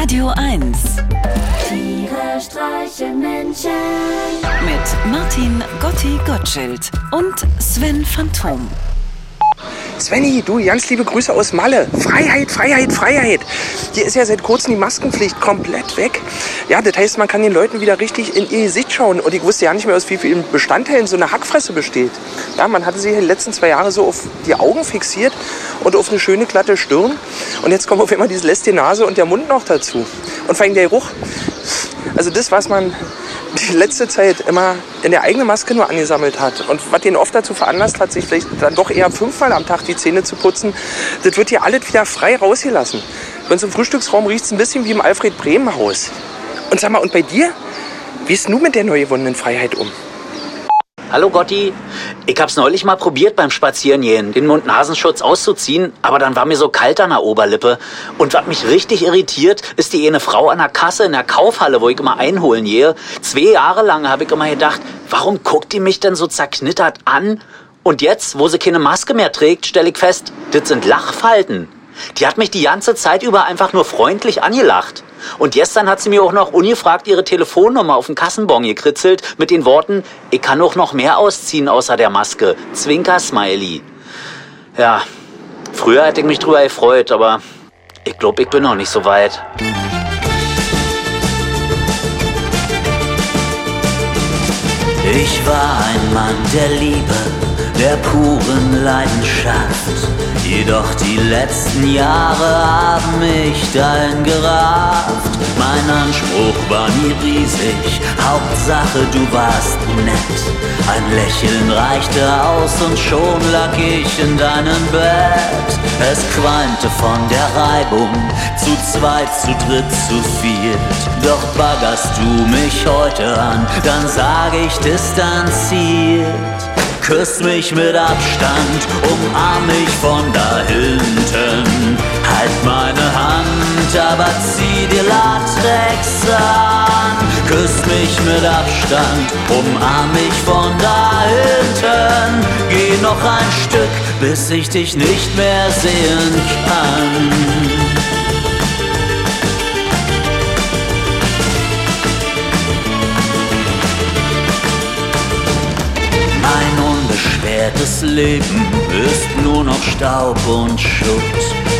Radio 1 Tiere streichen Menschen. mit Martin Gotti Gottschild und Sven Phantom. Svenny, du, ganz liebe Grüße aus Malle. Freiheit, Freiheit, Freiheit. Hier ist ja seit kurzem die Maskenpflicht komplett weg. Ja, das heißt, man kann den Leuten wieder richtig in ihr Gesicht schauen. Und ich wusste ja nicht mehr, aus wie vielen Bestandteilen so eine Hackfresse besteht. Ja, man hatte sie die letzten zwei Jahre so auf die Augen fixiert und auf eine schöne glatte Stirn. Und jetzt kommt auf einmal diese lästige Nase und der Mund noch dazu. Und vor allem der Geruch. Also das, was man die letzte Zeit immer in der eigenen Maske nur angesammelt hat und was den oft dazu veranlasst hat, sich vielleicht dann doch eher fünfmal am Tag die Zähne zu putzen, das wird hier alles wieder frei rausgelassen. Bei uns im Frühstücksraum riecht es ein bisschen wie im Alfred Bremen Haus. Und sag mal, und bei dir? Wie ist nun mit der neu gewonnenen Freiheit um? Hallo Gotti, ich hab's neulich mal probiert beim Spazierengehen, den Mund-Nasenschutz auszuziehen, aber dann war mir so kalt an der Oberlippe. Und was mich richtig irritiert, ist die eine Frau an der Kasse in der Kaufhalle, wo ich immer einholen gehe. Zwei Jahre lang habe ich immer gedacht, warum guckt die mich denn so zerknittert an? Und jetzt, wo sie keine Maske mehr trägt, stelle ich fest, das sind Lachfalten. Die hat mich die ganze Zeit über einfach nur freundlich angelacht. Und gestern hat sie mir auch noch ungefragt ihre Telefonnummer auf den Kassenbon gekritzelt mit den Worten, ich kann auch noch mehr ausziehen außer der Maske. Zwinker-Smiley. Ja, früher hätte ich mich drüber gefreut, aber ich glaube, ich bin noch nicht so weit. Ich war ein Mann der Liebe, der puren Leidenschaft. Jedoch die letzten Jahre haben mich dahin gerafft. Mein Anspruch war nie riesig, Hauptsache du warst nett. Ein Lächeln reichte aus und schon lag ich in deinem Bett. Es qualmte von der Reibung, zu zweit, zu dritt, zu viert. Doch baggerst du mich heute an, dann sag ich distanziert. Küss mich mit Abstand, umarm mich von da hinten. Halt meine Hand, aber zieh dir Latex an. Küss mich mit Abstand, umarm mich von da hinten. Geh noch ein Stück, bis ich dich nicht mehr sehen kann. Unbeschwertes Leben ist nur noch Staub und Schutt.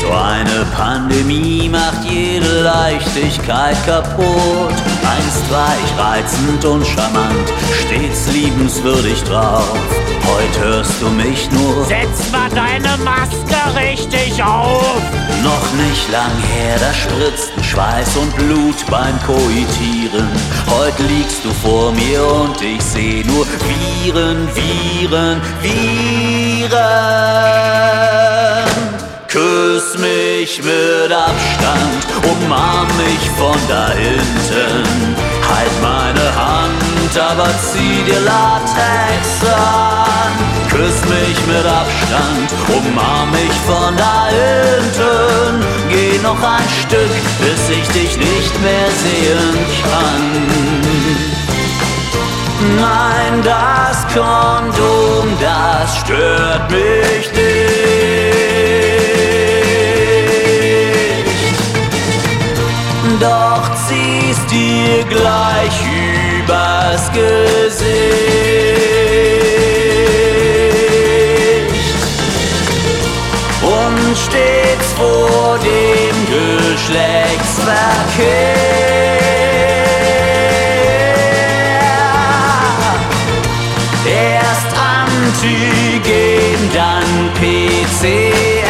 So eine Pandemie macht jede Leichtigkeit kaputt. Einst war ich reizend und charmant, stets liebenswürdig drauf. Heute hörst du mich nur Setz mal deine Maske richtig auf. Noch nicht lang her, da spritzten Schweiß und Blut beim Koitieren. Heute liegst du vor mir und ich seh nur Viren, Viren, Viren. Küss mich mit Abstand, umarm mich von da hinten. Halt meine Hand, aber zieh dir Latex an. Küss mich mit Abstand, umarm mich von da hinten. Geh noch ein Stück, bis ich dich nicht mehr sehen kann. Nein, das Kondom, das stört mich nicht. Doch ziehst dir gleich übers Gesicht. Vor dem Geschlechtsverkehr. Erst Antigen, dann PCR.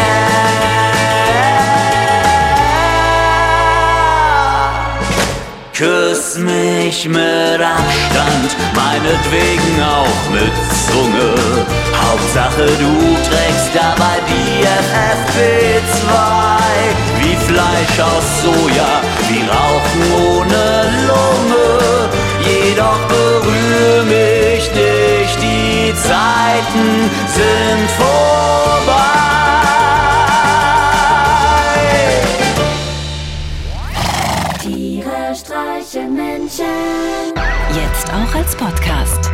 Küss mich mit Abstand, meinetwegen auch mit Zunge. Hauptsache du trägst dabei die FFP2. Wie Fleisch aus Soja, wie Rauchen ohne Lunge. Jedoch berühr mich nicht, die Zeiten sind vorbei. Tiere streichen Menschen. Jetzt auch als Podcast.